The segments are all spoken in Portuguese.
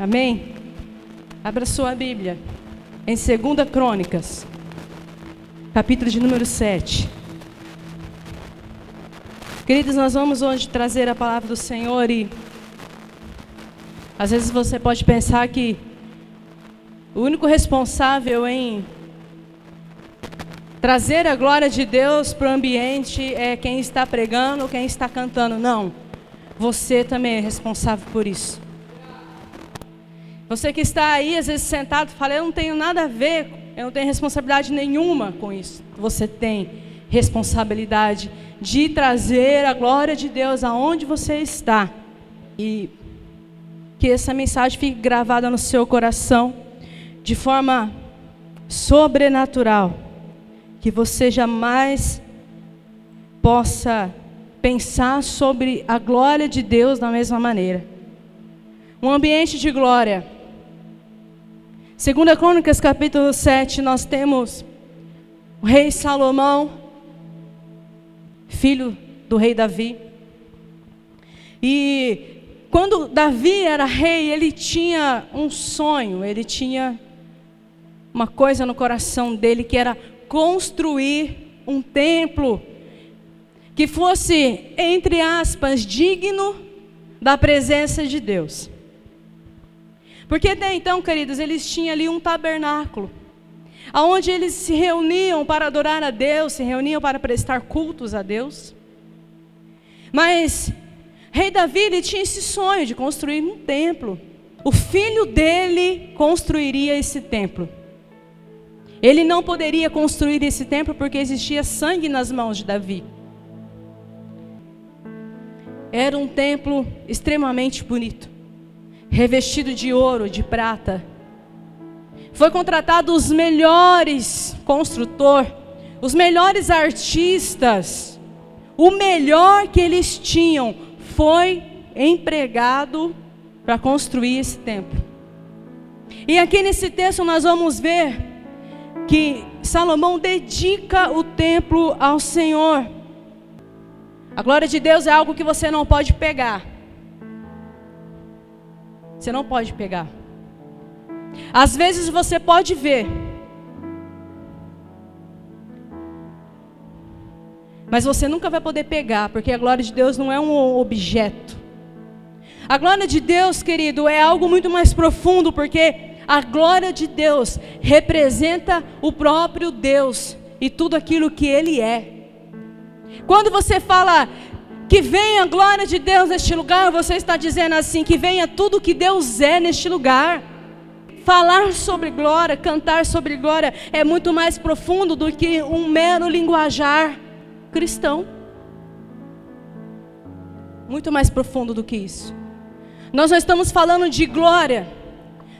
Amém? Abra sua Bíblia em 2 Crônicas, capítulo de número 7. Queridos, nós vamos hoje trazer a palavra do Senhor e às vezes você pode pensar que o único responsável em trazer a glória de Deus para o ambiente é quem está pregando, quem está cantando. Não. Você também é responsável por isso. Você que está aí, às vezes sentado, fala, eu não tenho nada a ver, eu não tenho responsabilidade nenhuma com isso. Você tem responsabilidade de trazer a glória de Deus aonde você está. E que essa mensagem fique gravada no seu coração de forma sobrenatural. Que você jamais possa pensar sobre a glória de Deus da mesma maneira. Um ambiente de glória Segunda Crônicas, capítulo 7, nós temos o rei Salomão, filho do rei Davi. E quando Davi era rei, ele tinha um sonho, ele tinha uma coisa no coração dele que era construir um templo que fosse, entre aspas, digno da presença de Deus. Porque até então, queridos, eles tinham ali um tabernáculo, aonde eles se reuniam para adorar a Deus, se reuniam para prestar cultos a Deus. Mas rei Davi tinha esse sonho de construir um templo. O filho dele construiria esse templo. Ele não poderia construir esse templo porque existia sangue nas mãos de Davi. Era um templo extremamente bonito revestido de ouro, de prata. Foi contratado os melhores construtor, os melhores artistas. O melhor que eles tinham foi empregado para construir esse templo. E aqui nesse texto nós vamos ver que Salomão dedica o templo ao Senhor. A glória de Deus é algo que você não pode pegar. Você não pode pegar. Às vezes você pode ver. Mas você nunca vai poder pegar, porque a glória de Deus não é um objeto. A glória de Deus, querido, é algo muito mais profundo, porque a glória de Deus representa o próprio Deus e tudo aquilo que Ele é. Quando você fala que venha a glória de Deus neste lugar, você está dizendo assim: que venha tudo que Deus é neste lugar. Falar sobre glória, cantar sobre glória é muito mais profundo do que um mero linguajar cristão. Muito mais profundo do que isso. Nós não estamos falando de glória,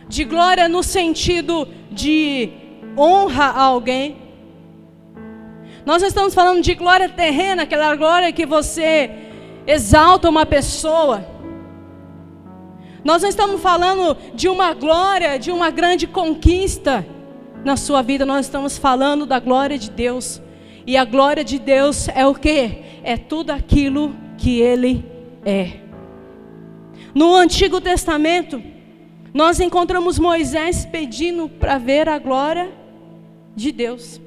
de glória no sentido de honra a alguém, nós não estamos falando de glória terrena, aquela glória que você exalta uma pessoa. Nós não estamos falando de uma glória, de uma grande conquista na sua vida, nós estamos falando da glória de Deus. E a glória de Deus é o que? É tudo aquilo que Ele é. No Antigo Testamento, nós encontramos Moisés pedindo para ver a glória de Deus.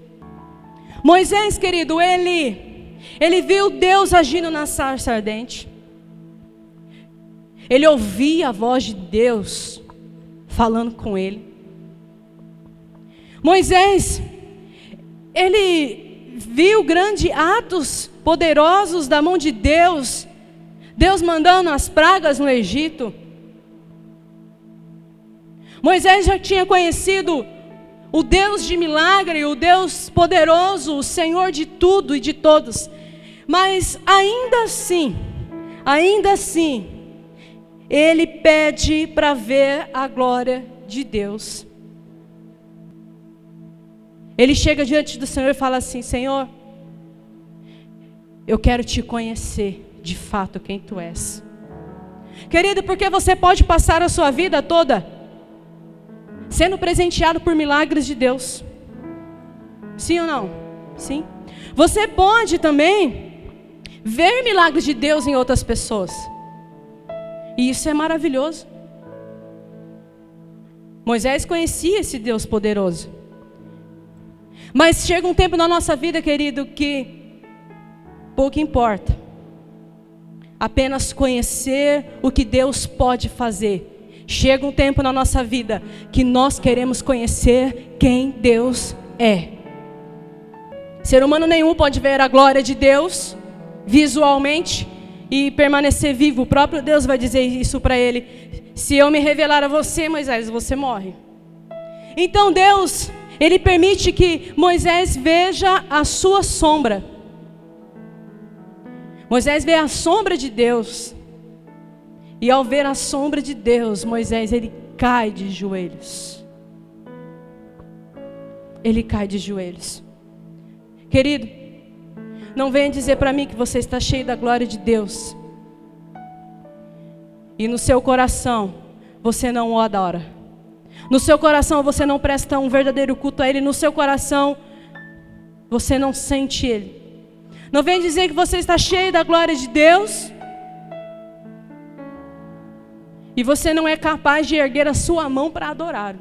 Moisés, querido, ele, ele viu Deus agindo na sarça ardente. Ele ouvia a voz de Deus falando com ele. Moisés, ele viu grandes atos poderosos da mão de Deus, Deus mandando as pragas no Egito. Moisés já tinha conhecido o Deus de milagre, o Deus poderoso, o Senhor de tudo e de todos. Mas ainda assim, ainda assim, ele pede para ver a glória de Deus. Ele chega diante do Senhor e fala assim: Senhor, eu quero te conhecer de fato quem tu és. Querido, porque você pode passar a sua vida toda sendo presenteado por milagres de Deus. Sim ou não? Sim. Você pode também ver milagres de Deus em outras pessoas. E isso é maravilhoso. Moisés conhecia esse Deus poderoso. Mas chega um tempo na nossa vida, querido, que pouco importa. Apenas conhecer o que Deus pode fazer. Chega um tempo na nossa vida que nós queremos conhecer quem Deus é. Ser humano nenhum pode ver a glória de Deus visualmente e permanecer vivo. O próprio Deus vai dizer isso para ele: se eu me revelar a você, Moisés, você morre. Então Deus, ele permite que Moisés veja a sua sombra. Moisés vê a sombra de Deus. E ao ver a sombra de Deus, Moisés ele cai de joelhos. Ele cai de joelhos. Querido, não venha dizer para mim que você está cheio da glória de Deus. E no seu coração você não o adora. No seu coração você não presta um verdadeiro culto a Ele. No seu coração você não sente Ele. Não venha dizer que você está cheio da glória de Deus. E você não é capaz de erguer a sua mão para adorar.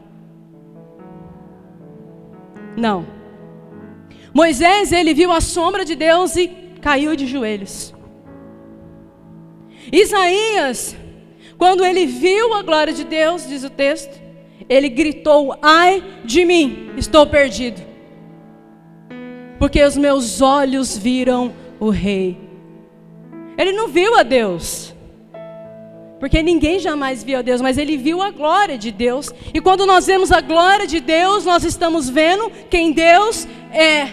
Não. Moisés, ele viu a sombra de Deus e caiu de joelhos. Isaías, quando ele viu a glória de Deus, diz o texto, ele gritou: Ai de mim, estou perdido. Porque os meus olhos viram o Rei. Ele não viu a Deus. Porque ninguém jamais viu a Deus, mas ele viu a glória de Deus. E quando nós vemos a glória de Deus, nós estamos vendo quem Deus é.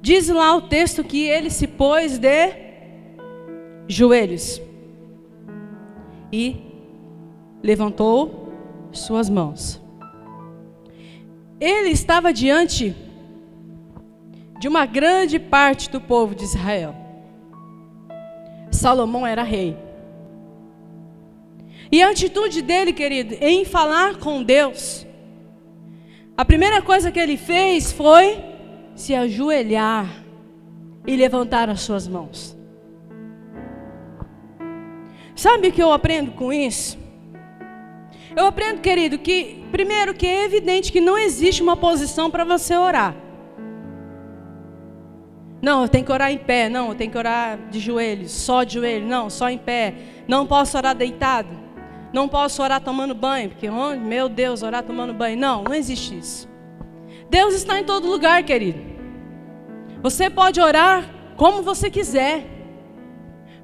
Diz lá o texto que ele se pôs de joelhos e levantou suas mãos. Ele estava diante de uma grande parte do povo de Israel. Salomão era rei. E a atitude dele, querido, em falar com Deus, a primeira coisa que ele fez foi se ajoelhar e levantar as suas mãos. Sabe o que eu aprendo com isso? Eu aprendo, querido, que primeiro que é evidente que não existe uma posição para você orar. Não, eu tenho que orar em pé. Não, eu tenho que orar de joelhos, só de joelho. Não, só em pé. Não posso orar deitado. Não posso orar tomando banho, porque, oh, meu Deus, orar tomando banho. Não, não existe isso. Deus está em todo lugar, querido. Você pode orar como você quiser.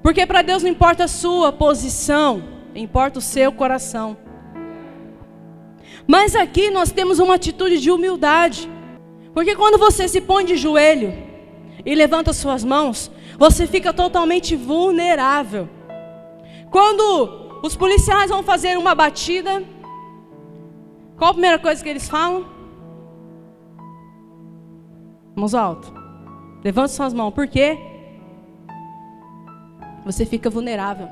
Porque para Deus não importa a sua posição, importa o seu coração. Mas aqui nós temos uma atitude de humildade. Porque quando você se põe de joelho e levanta suas mãos, você fica totalmente vulnerável. Quando os policiais vão fazer uma batida, qual a primeira coisa que eles falam? Mãos alto. Levante suas mãos. Por quê? Você fica vulnerável.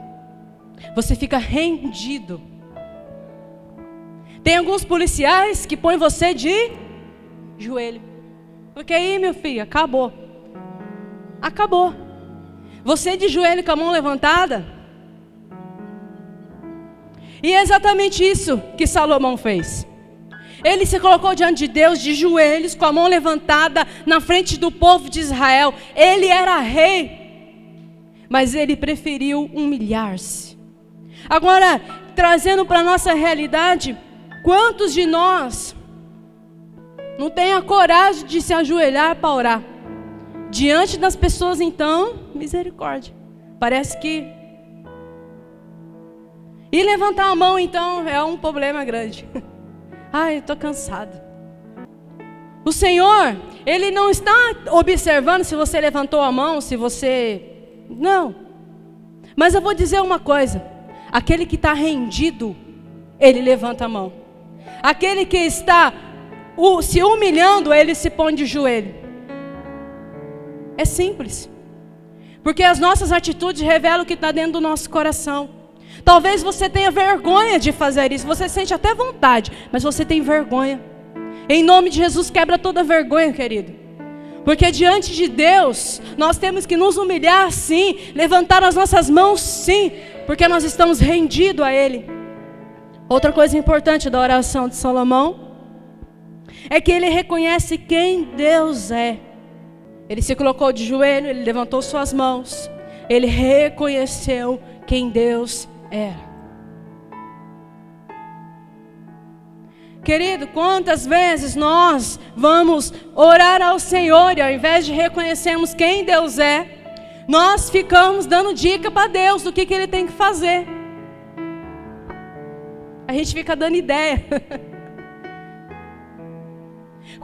Você fica rendido. Tem alguns policiais que põem você de joelho. Porque aí, meu filho, acabou. Acabou. Você de joelho com a mão levantada. E é exatamente isso que Salomão fez. Ele se colocou diante de Deus de joelhos, com a mão levantada na frente do povo de Israel. Ele era rei, mas ele preferiu humilhar-se. Agora, trazendo para a nossa realidade, quantos de nós não tem a coragem de se ajoelhar para orar? Diante das pessoas, então, misericórdia. Parece que. E levantar a mão, então, é um problema grande. Ai, estou cansado. O Senhor, Ele não está observando se você levantou a mão, se você. Não. Mas eu vou dizer uma coisa: aquele que está rendido, ele levanta a mão. Aquele que está se humilhando, ele se põe de joelho. É simples. Porque as nossas atitudes revelam o que está dentro do nosso coração. Talvez você tenha vergonha de fazer isso. Você sente até vontade, mas você tem vergonha. Em nome de Jesus, quebra toda vergonha, querido. Porque diante de Deus, nós temos que nos humilhar sim, levantar as nossas mãos sim, porque nós estamos rendidos a Ele. Outra coisa importante da oração de Salomão é que ele reconhece quem Deus é. Ele se colocou de joelho, ele levantou suas mãos, ele reconheceu quem Deus era. Querido, quantas vezes nós vamos orar ao Senhor e ao invés de reconhecermos quem Deus é, nós ficamos dando dica para Deus do que, que Ele tem que fazer. A gente fica dando ideia.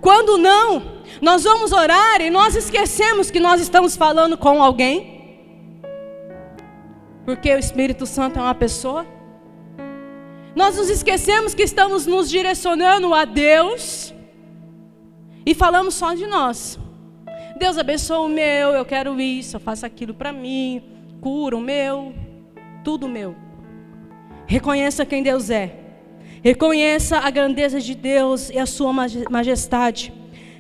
Quando não, nós vamos orar e nós esquecemos que nós estamos falando com alguém. Porque o Espírito Santo é uma pessoa. Nós nos esquecemos que estamos nos direcionando a Deus e falamos só de nós. Deus abençoa o meu, eu quero isso, eu faço aquilo para mim, cura o meu, tudo meu. Reconheça quem Deus é. Reconheça a grandeza de Deus e a sua majestade.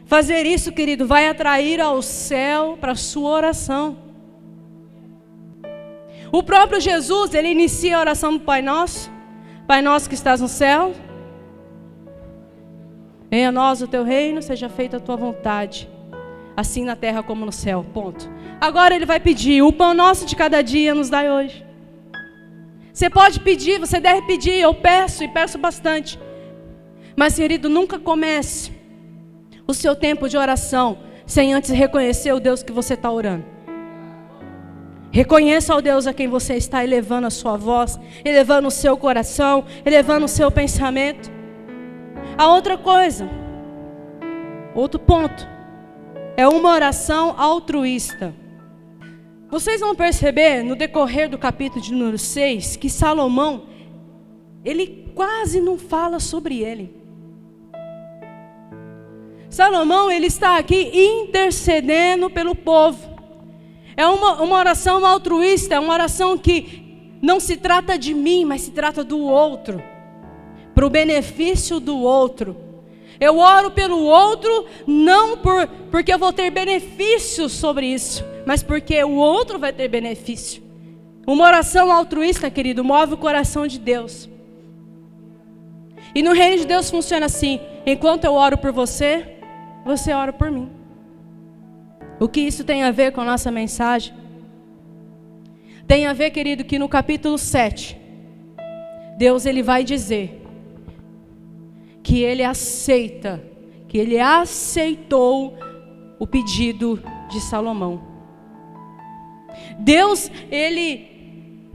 Fazer isso, querido, vai atrair ao céu para a sua oração. O próprio Jesus, ele inicia a oração do Pai Nosso. Pai nosso que estás no céu, venha a nós o teu reino, seja feita a tua vontade, assim na terra como no céu. Ponto. Agora ele vai pedir: o pão nosso de cada dia nos dai hoje. Você pode pedir, você deve pedir, eu peço e peço bastante. Mas, querido, nunca comece o seu tempo de oração sem antes reconhecer o Deus que você está orando. Reconheça ao Deus a quem você está elevando a sua voz, elevando o seu coração, elevando o seu pensamento. A outra coisa, outro ponto, é uma oração altruísta. Vocês vão perceber no decorrer do capítulo de número 6 que Salomão, ele quase não fala sobre ele. Salomão, ele está aqui intercedendo pelo povo. É uma, uma oração altruísta, é uma oração que não se trata de mim, mas se trata do outro, para o benefício do outro. Eu oro pelo outro não por, porque eu vou ter benefício sobre isso, mas porque o outro vai ter benefício. Uma oração altruísta, querido, move o coração de Deus. E no reino de Deus funciona assim: enquanto eu oro por você, você ora por mim. O que isso tem a ver com a nossa mensagem? Tem a ver, querido, que no capítulo 7, Deus ele vai dizer que ele aceita, que ele aceitou o pedido de Salomão. Deus, ele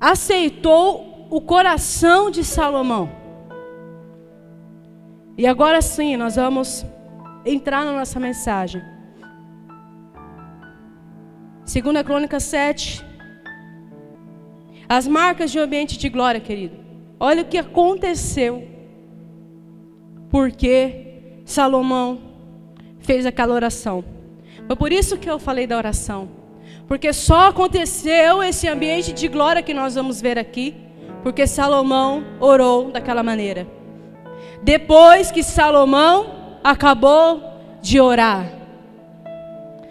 aceitou o coração de Salomão. E agora sim, nós vamos entrar na nossa mensagem. Segunda Crônica 7. As marcas de ambiente de glória, querido. Olha o que aconteceu. Porque Salomão fez aquela oração. Foi por isso que eu falei da oração. Porque só aconteceu esse ambiente de glória que nós vamos ver aqui, porque Salomão orou daquela maneira. Depois que Salomão acabou de orar,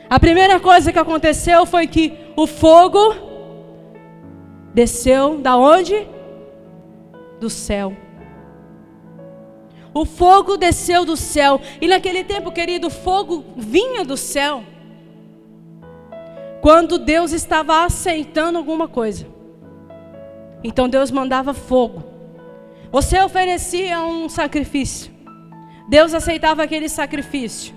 a primeira coisa que aconteceu foi que o fogo desceu da onde? Do céu. O fogo desceu do céu. E naquele tempo, querido, o fogo vinha do céu. Quando Deus estava aceitando alguma coisa. Então Deus mandava fogo. Você oferecia um sacrifício. Deus aceitava aquele sacrifício.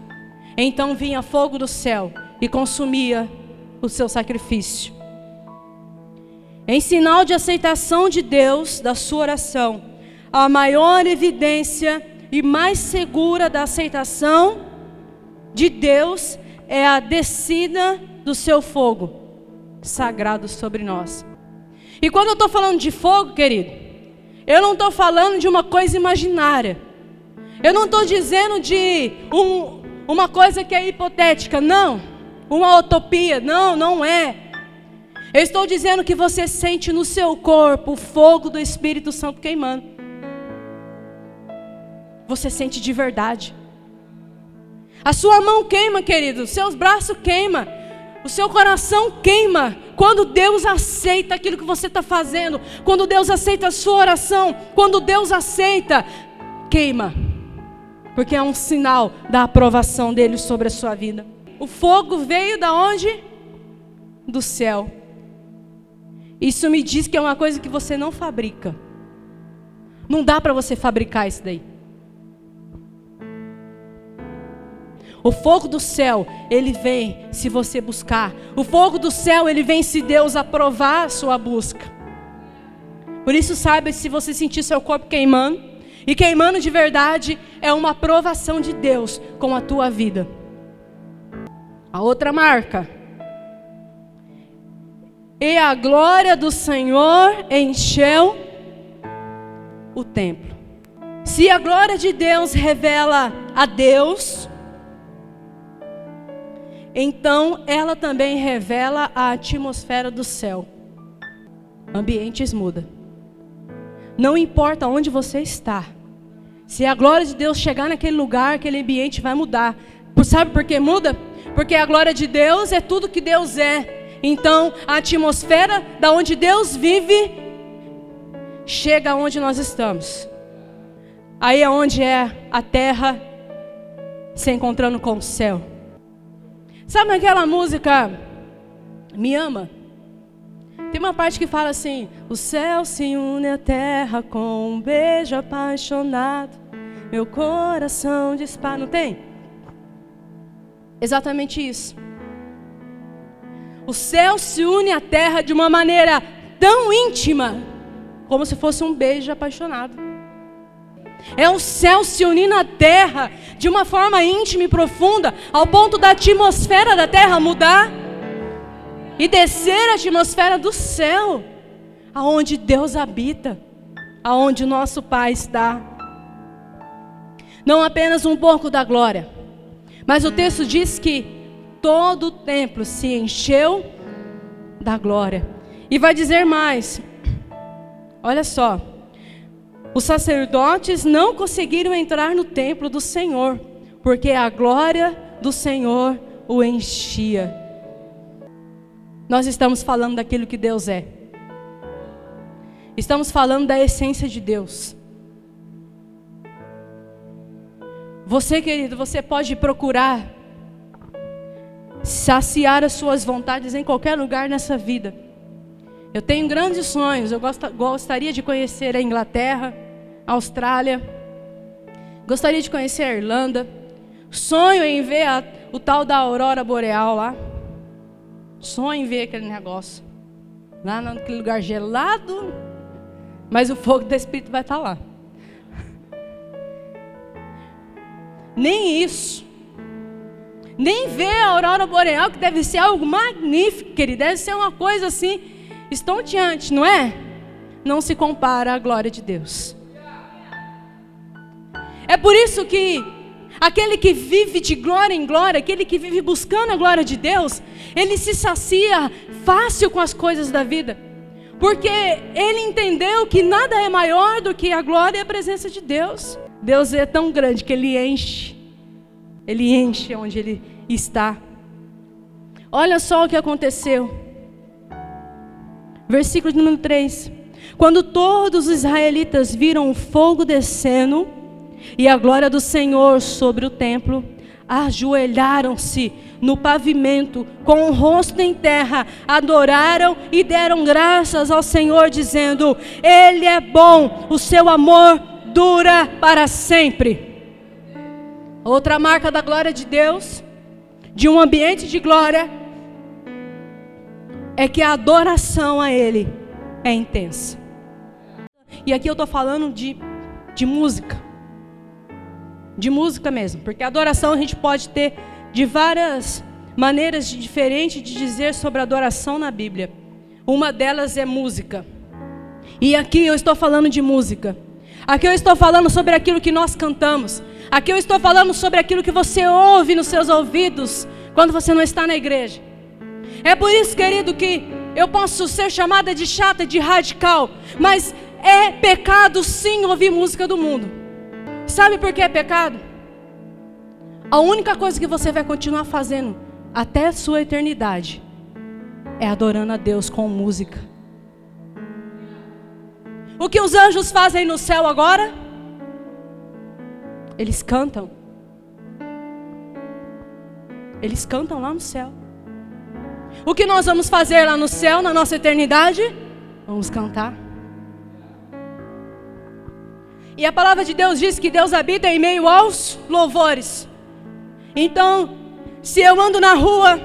Então vinha fogo do céu e consumia o seu sacrifício. Em sinal de aceitação de Deus da sua oração, a maior evidência e mais segura da aceitação de Deus é a descida do seu fogo sagrado sobre nós. E quando eu estou falando de fogo, querido, eu não estou falando de uma coisa imaginária. Eu não estou dizendo de um, uma coisa que é hipotética, não. Uma utopia, não, não é. Eu estou dizendo que você sente no seu corpo o fogo do Espírito Santo queimando. Você sente de verdade. A sua mão queima, querido, seus braços queima, o seu coração queima quando Deus aceita aquilo que você está fazendo, quando Deus aceita a sua oração, quando Deus aceita, queima, porque é um sinal da aprovação dele sobre a sua vida. O fogo veio da onde? Do céu. Isso me diz que é uma coisa que você não fabrica. Não dá para você fabricar isso daí. O fogo do céu, ele vem se você buscar. O fogo do céu, ele vem se Deus aprovar a sua busca. Por isso, saiba se você sentir seu corpo queimando, e queimando de verdade, é uma aprovação de Deus com a tua vida. A outra marca. E a glória do Senhor encheu o templo. Se a glória de Deus revela a Deus, então ela também revela a atmosfera do céu. Ambientes mudam. Não importa onde você está. Se a glória de Deus chegar naquele lugar, aquele ambiente vai mudar. Sabe por que muda? Porque a glória de Deus é tudo que Deus é. Então, a atmosfera da onde Deus vive chega onde nós estamos. Aí é onde é a terra se encontrando com o céu. Sabe aquela música Me Ama? Tem uma parte que fala assim: O céu se une à terra com um beijo apaixonado. Meu coração dispara. Não tem? Exatamente isso. O céu se une à terra de uma maneira tão íntima, como se fosse um beijo apaixonado. É o céu se unir na terra de uma forma íntima e profunda, ao ponto da atmosfera da terra mudar e descer a atmosfera do céu, aonde Deus habita, aonde nosso Pai está. Não apenas um pouco da glória, mas o texto diz que todo o templo se encheu da glória. E vai dizer mais: olha só. Os sacerdotes não conseguiram entrar no templo do Senhor, porque a glória do Senhor o enchia. Nós estamos falando daquilo que Deus é. Estamos falando da essência de Deus. Você, querido, você pode procurar saciar as suas vontades em qualquer lugar nessa vida. Eu tenho grandes sonhos. Eu gostaria de conhecer a Inglaterra, a Austrália. Gostaria de conhecer a Irlanda. Sonho em ver a, o tal da aurora boreal lá. Sonho em ver aquele negócio. Lá naquele lugar gelado. Mas o fogo do Espírito vai estar lá. Nem isso. Nem ver a aurora boreal, que deve ser algo magnífico, querido. Deve ser uma coisa assim estonteante, não é? Não se compara à glória de Deus. É por isso que aquele que vive de glória em glória, aquele que vive buscando a glória de Deus, ele se sacia fácil com as coisas da vida. Porque ele entendeu que nada é maior do que a glória e a presença de Deus. Deus é tão grande que ele enche. Ele enche onde ele está. Olha só o que aconteceu. Versículo número 3. Quando todos os israelitas viram o fogo descendo e a glória do Senhor sobre o templo, ajoelharam-se no pavimento, com o rosto em terra, adoraram e deram graças ao Senhor, dizendo: Ele é bom, o seu amor dura para sempre. Outra marca da glória de Deus, de um ambiente de glória, é que a adoração a Ele é intensa. E aqui eu estou falando de, de música. De música mesmo. Porque adoração a gente pode ter de várias maneiras diferentes de dizer sobre adoração na Bíblia. Uma delas é música. E aqui eu estou falando de música. Aqui eu estou falando sobre aquilo que nós cantamos. Aqui eu estou falando sobre aquilo que você ouve nos seus ouvidos quando você não está na igreja. É por isso, querido, que eu posso ser chamada de chata, de radical, mas é pecado sim ouvir música do mundo. Sabe por que é pecado? A única coisa que você vai continuar fazendo até a sua eternidade é adorando a Deus com música. O que os anjos fazem no céu agora? Eles cantam. Eles cantam lá no céu. O que nós vamos fazer lá no céu, na nossa eternidade? Vamos cantar. E a palavra de Deus diz que Deus habita em meio aos louvores. Então, se eu ando na rua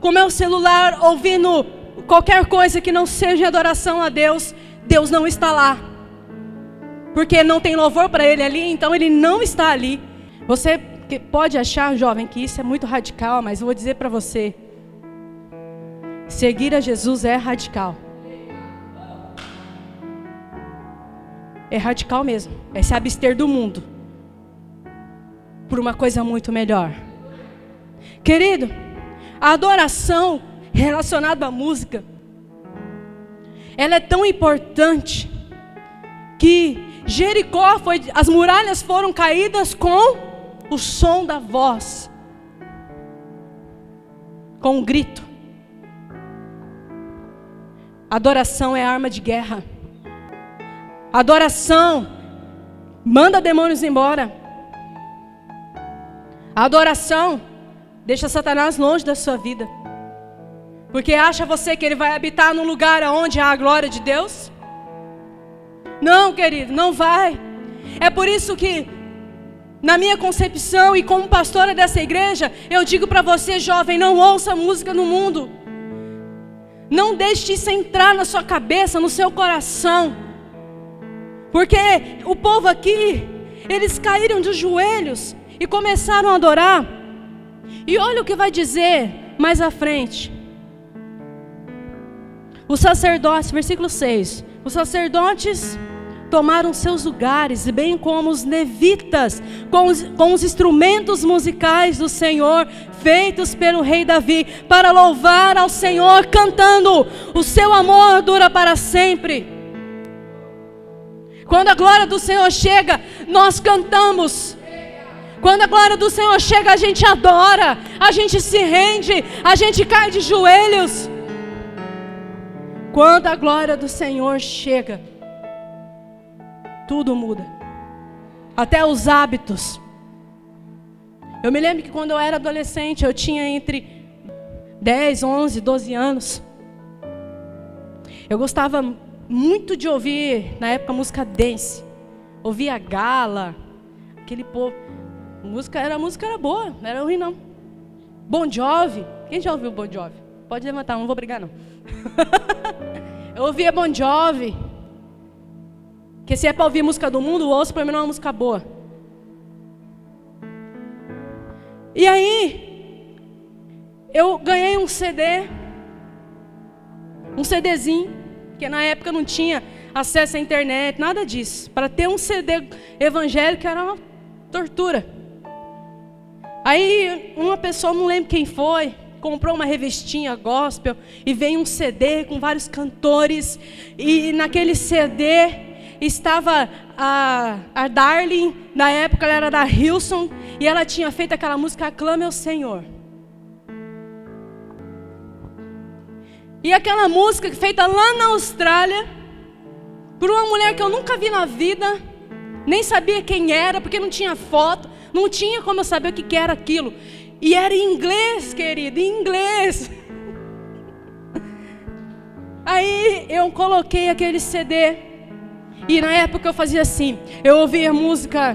com meu celular ouvindo qualquer coisa que não seja adoração a Deus, Deus não está lá. Porque não tem louvor para ele ali, então ele não está ali. Você pode achar, jovem, que isso é muito radical, mas eu vou dizer para você: seguir a Jesus é radical. É radical mesmo. É se abster do mundo por uma coisa muito melhor. Querido, a adoração relacionada à música, ela é tão importante que Jericó foi, as muralhas foram caídas com o som da voz, com um grito. Adoração é arma de guerra. Adoração manda demônios embora. adoração deixa Satanás longe da sua vida. Porque acha você que ele vai habitar num lugar onde há a glória de Deus? Não, querido, não vai. É por isso que, na minha concepção e como pastora dessa igreja, eu digo para você, jovem, não ouça música no mundo. Não deixe isso entrar na sua cabeça, no seu coração. Porque o povo aqui, eles caíram de joelhos e começaram a adorar. E olha o que vai dizer mais à frente. Os sacerdotes, versículo 6. Os sacerdotes tomaram seus lugares, bem como os levitas, com os, com os instrumentos musicais do Senhor, feitos pelo rei Davi, para louvar ao Senhor, cantando: O seu amor dura para sempre. Quando a glória do Senhor chega, nós cantamos. Quando a glória do Senhor chega, a gente adora, a gente se rende, a gente cai de joelhos. Quando a glória do Senhor chega, tudo muda, até os hábitos. Eu me lembro que quando eu era adolescente, eu tinha entre 10, 11, 12 anos. Eu gostava muito de ouvir, na época, música dance. Ouvia Gala, aquele povo. Música, era, a música era boa, não era ruim não. Bon Jovi. Quem já ouviu Bon Jovi? Pode levantar, não vou brigar não. eu ouvia Bon Jovi. Que se é para ouvir música do mundo, ouço mim não é uma música boa. E aí, eu ganhei um CD, um CDzinho, porque na época não tinha acesso à internet, nada disso. Para ter um CD evangélico era uma tortura. Aí uma pessoa, não lembro quem foi, comprou uma revistinha gospel e veio um CD com vários cantores e naquele CD estava a, a Darling, na época ela era da Hilson e ela tinha feito aquela música Aclame ao Senhor. E aquela música feita lá na Austrália, por uma mulher que eu nunca vi na vida, nem sabia quem era, porque não tinha foto, não tinha como eu saber o que era aquilo. E era em inglês, querido, em inglês. Aí eu coloquei aquele CD. E na época eu fazia assim: eu ouvia música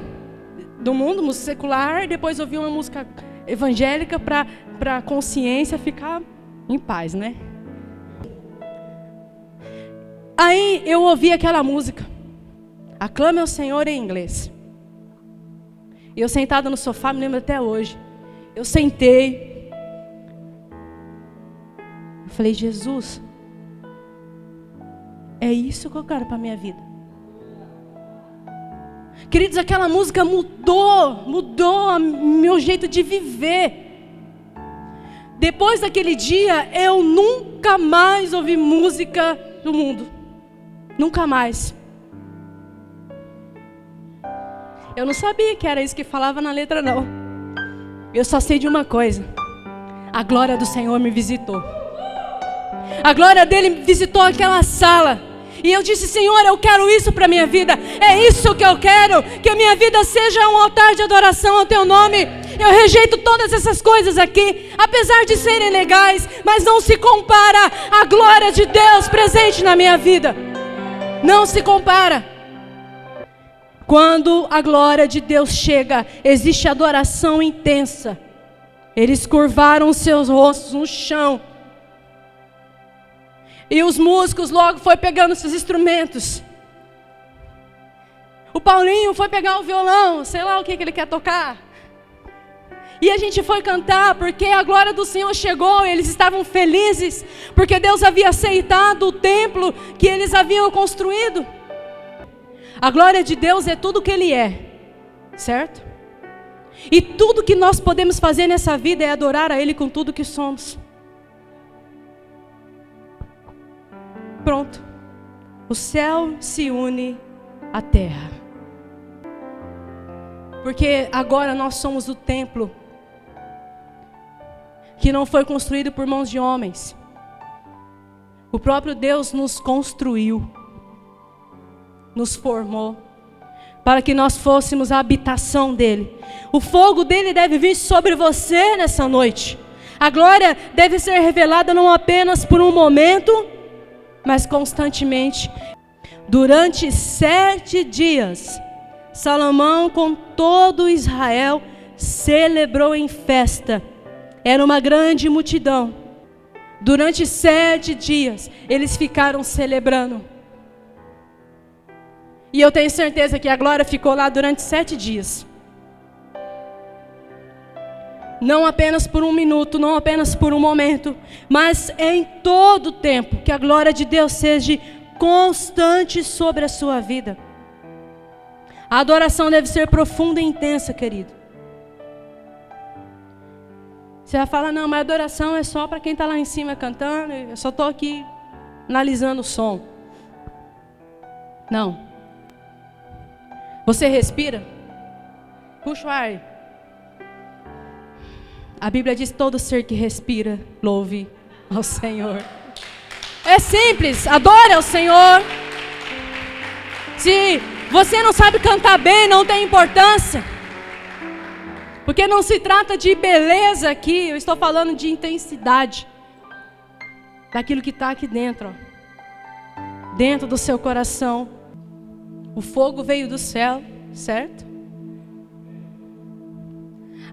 do mundo, música secular, depois ouvia uma música evangélica para a consciência ficar em paz, né? Aí eu ouvi aquela música. Aclame ao Senhor em inglês. E eu sentada no sofá, me lembro até hoje. Eu sentei. Eu falei, Jesus, é isso que eu quero para a minha vida. Queridos, aquela música mudou, mudou meu jeito de viver. Depois daquele dia, eu nunca mais ouvi música do mundo. Nunca mais. Eu não sabia que era isso que falava na letra, não. Eu só sei de uma coisa: a glória do Senhor me visitou. A glória dele visitou aquela sala. E eu disse, Senhor, eu quero isso para minha vida. É isso que eu quero. Que a minha vida seja um altar de adoração ao teu nome. Eu rejeito todas essas coisas aqui, apesar de serem legais, mas não se compara a glória de Deus presente na minha vida. Não se compara. Quando a glória de Deus chega, existe adoração intensa. Eles curvaram seus rostos no chão. E os músicos logo foi pegando seus instrumentos. O Paulinho foi pegar o violão, sei lá o que, que ele quer tocar. E a gente foi cantar porque a glória do Senhor chegou, eles estavam felizes, porque Deus havia aceitado o templo que eles haviam construído. A glória de Deus é tudo que Ele é, certo? E tudo que nós podemos fazer nessa vida é adorar a Ele com tudo que somos. Pronto. O céu se une à terra. Porque agora nós somos o templo que não foi construído por mãos de homens. O próprio Deus nos construiu, nos formou, para que nós fôssemos a habitação dele. O fogo dele deve vir sobre você nessa noite. A glória deve ser revelada não apenas por um momento, mas constantemente. Durante sete dias, Salomão, com todo Israel, celebrou em festa. Era uma grande multidão. Durante sete dias, eles ficaram celebrando. E eu tenho certeza que a glória ficou lá durante sete dias. Não apenas por um minuto, não apenas por um momento, mas em todo o tempo. Que a glória de Deus seja constante sobre a sua vida. A adoração deve ser profunda e intensa, querido. Você vai falar, não, mas adoração é só para quem está lá em cima cantando, eu só estou aqui analisando o som. Não. Você respira? Puxa o ar. A Bíblia diz: todo ser que respira, louve ao Senhor. É simples, adore ao Senhor. Se você não sabe cantar bem, não tem importância. Porque não se trata de beleza aqui, eu estou falando de intensidade. Daquilo que está aqui dentro, ó. dentro do seu coração. O fogo veio do céu, certo?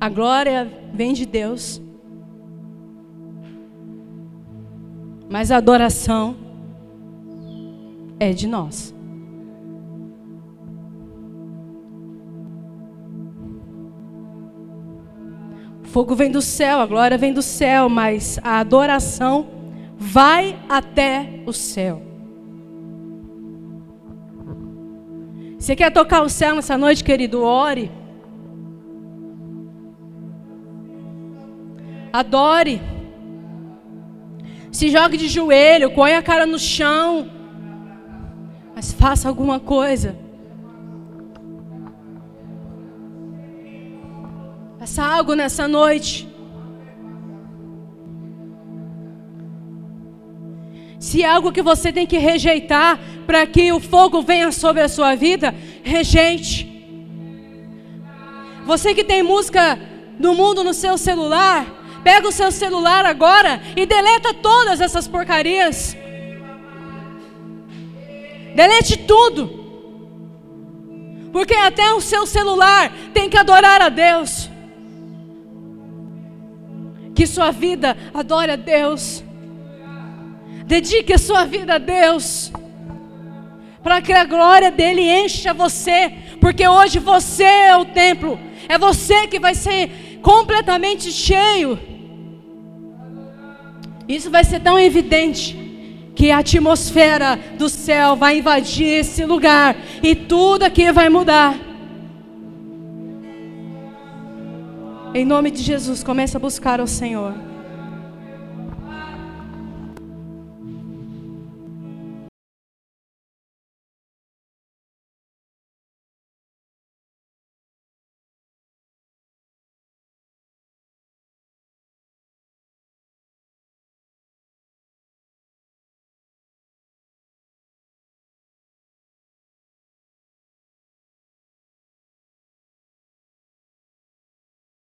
A glória vem de Deus. Mas a adoração é de nós. Fogo vem do céu, a glória vem do céu, mas a adoração vai até o céu. Você quer tocar o céu nessa noite, querido? Ore. Adore. Se jogue de joelho, põe a cara no chão. Mas faça alguma coisa. Faça algo nessa noite. Se é algo que você tem que rejeitar para que o fogo venha sobre a sua vida, rejeite. Você que tem música do mundo no seu celular, Pega o seu celular agora e deleta todas essas porcarias. Delete tudo. Porque até o seu celular tem que adorar a Deus. Que sua vida adore a Deus. Dedique a sua vida a Deus. Para que a glória dele encha você. Porque hoje você é o templo. É você que vai ser completamente cheio. Isso vai ser tão evidente que a atmosfera do céu vai invadir esse lugar e tudo aqui vai mudar. Em nome de Jesus, comece a buscar o Senhor.